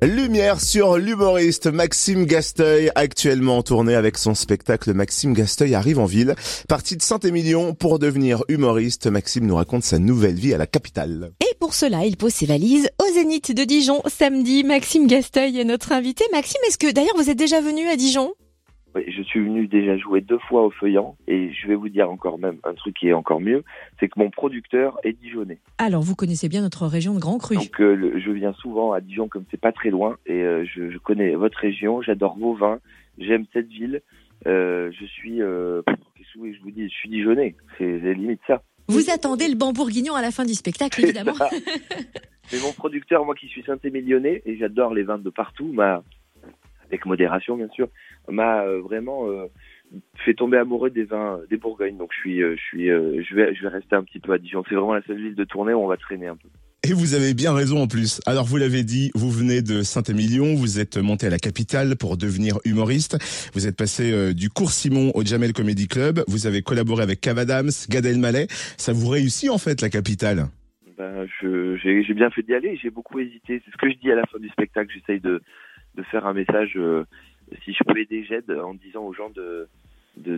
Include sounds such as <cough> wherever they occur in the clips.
Lumière sur l'humoriste Maxime Gasteuil, actuellement en tournée avec son spectacle Maxime Gasteuil arrive en ville. Parti de Saint-Émilion pour devenir humoriste, Maxime nous raconte sa nouvelle vie à la capitale. Et pour cela, il pose ses valises au Zénith de Dijon samedi. Maxime Gasteuil est notre invité. Maxime, est-ce que d'ailleurs vous êtes déjà venu à Dijon? Je suis venu déjà jouer deux fois au Feuillant et je vais vous dire encore même un truc qui est encore mieux, c'est que mon producteur est dijonnais. Alors vous connaissez bien notre région de Grand Cru. Donc euh, je viens souvent à Dijon comme c'est pas très loin et euh, je, je, connais votre région, j'adore vos vins, j'aime cette ville. Euh, je suis, euh, je vous dis, je suis dijonnais, c'est limite ça. Vous attendez le bourguignon à la fin du spectacle évidemment. <laughs> c'est mon producteur, moi qui suis saint-émilionnais et j'adore les vins de partout, m'a avec modération bien sûr, m'a euh, vraiment euh, fait tomber amoureux des vins des Bourgognes. Donc je suis, euh, je suis, je vais, je vais rester un petit peu à Dijon. C'est vraiment la seule ville de tournée où on va traîner un peu. Et vous avez bien raison en plus. Alors vous l'avez dit, vous venez de Saint-Émilion, vous êtes monté à la capitale pour devenir humoriste. Vous êtes passé du cours Simon au Jamel Comedy Club. Vous avez collaboré avec Cavadams, Gad Elmaleh. Ça vous réussit en fait la capitale? Ben, j'ai bien fait d'y aller. J'ai beaucoup hésité. C'est ce que je dis à la fin du spectacle. J'essaye de, de faire un message si je peux aider, j'aide en disant aux gens de de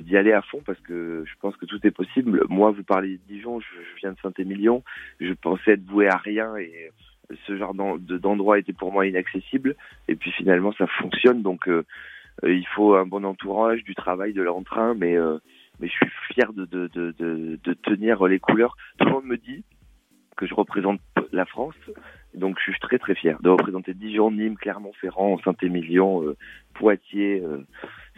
d'y de, aller à fond parce que je pense que tout est possible. Moi, vous parlez de Dijon, je, viens de Saint-Émilion, je pensais être voué à rien et ce genre d'endroit était pour moi inaccessible. Et puis finalement, ça fonctionne. Donc, euh, il faut un bon entourage, du travail, de l'entrain, mais euh, mais je suis fier de, de, de, de, tenir les couleurs. Tout le monde me dit que je représente la France. Donc je suis très très fier de représenter Dijon, Nîmes, Clermont-Ferrand, Saint-Émilion, euh, Poitiers, euh,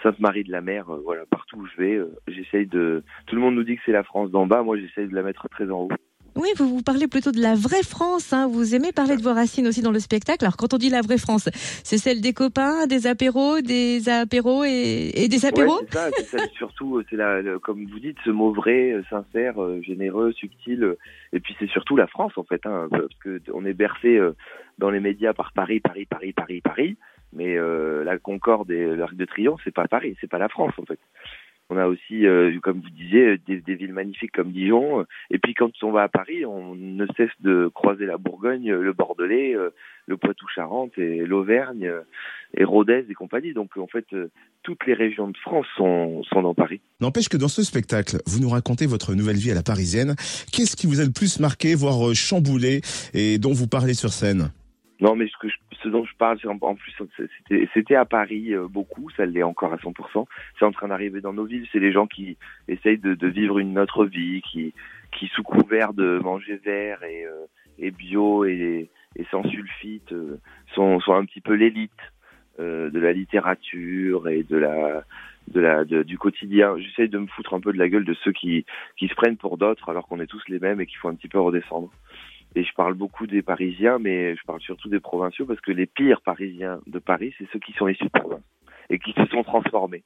Sainte-Marie-de-la-Mer, euh, voilà, partout où je vais, j'essaye de... Tout le monde nous dit que c'est la France d'en bas, moi j'essaye de la mettre très en haut. Oui, vous vous parlez plutôt de la vraie France. Hein. Vous aimez parler de vos racines aussi dans le spectacle. Alors, quand on dit la vraie France, c'est celle des copains, des apéros, des apéros et, des apéros. c'est ça. surtout, c'est la, comme vous dites, ce mot vrai, euh, sincère, euh, généreux, subtil. Euh, et puis, c'est surtout la France, en fait, hein, parce que on est bercé dans les médias par Paris, Paris, Paris, Paris, Paris. Mais la Concorde et l'Arc de Triomphe, c'est pas Paris, c'est pas la France, en fait. On a aussi, euh, comme vous disiez, des, villes magnifiques comme Dijon. Et puis quand on va à Paris, on ne cesse de croiser la Bourgogne, le Bordelais, euh, le Poitou-Charentes et l'Auvergne et Rodez et compagnie. Donc en fait, euh, toutes les régions de France sont, sont dans Paris. N'empêche que dans ce spectacle, vous nous racontez votre nouvelle vie à la parisienne. Qu'est-ce qui vous a le plus marqué, voire chamboulé, et dont vous parlez sur scène? Non, mais ce, que ce dont je parle, en plus, c'était à Paris euh, beaucoup, ça l'est encore à 100%. C'est en train d'arriver dans nos villes. C'est les gens qui essayent de, de, vivre une autre vie, qui, qui sous couvert de manger vert et, euh, et bio et, et sans sulfite, euh, sont, sont un petit peu l'élite de la littérature et de la de la du quotidien. J'essaye de me foutre un peu de la gueule de ceux qui qui se prennent pour d'autres alors qu'on est tous les mêmes et qu'il faut un petit peu redescendre. Et je parle beaucoup des Parisiens, mais je parle surtout des provinciaux parce que les pires Parisiens de Paris, c'est ceux qui sont issus de province et qui se sont transformés.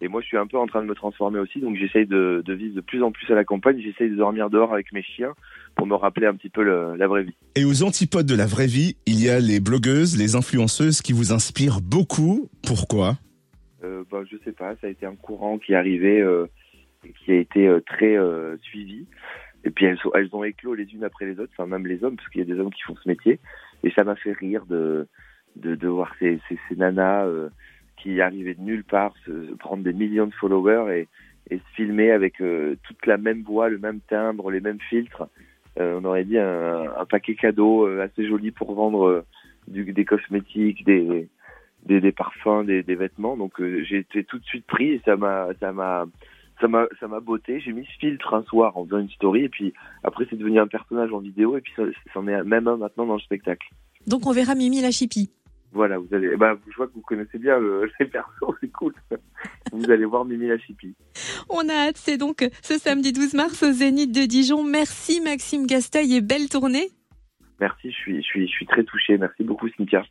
Et moi, je suis un peu en train de me transformer aussi, donc j'essaye de, de, vivre de plus en plus à la campagne. J'essaye de dormir dehors avec mes chiens pour me rappeler un petit peu le, la vraie vie. Et aux antipodes de la vraie vie, il y a les blogueuses, les influenceuses qui vous inspirent beaucoup. Pourquoi? Euh, bah, Je sais pas, ça a été un courant qui est arrivé euh, et qui a été euh, très euh, suivi. Et puis elles, ont éclos les unes après les autres, enfin même les hommes, parce qu'il y a des hommes qui font ce métier. Et ça m'a fait rire de, de, de voir ces, ces, ces nanas euh, qui arrivaient de nulle part, se, prendre des millions de followers et, et se filmer avec euh, toute la même voix, le même timbre, les mêmes filtres. Euh, on aurait dit un, un paquet cadeau assez joli pour vendre du, des cosmétiques, des, des, des parfums, des, des vêtements. Donc j'ai été tout de suite pris et ça m'a ça m'a ça m'a ça m'a botté. J'ai mis ce filtre un soir en faisant une story et puis après c'est devenu un personnage en vidéo et puis ça, c'en est même un maintenant dans le spectacle. Donc on verra Mimi la chipie. Voilà, vous allez, bah, je vois que vous connaissez bien le, <laughs> les persos, c'est cool. vous allez voir Mimi la chipie. On a hâte, c'est donc ce samedi 12 mars au Zénith de Dijon. Merci Maxime Gasteuil et belle tournée. Merci, je suis, je suis, je suis très touché. Merci beaucoup Cynthia.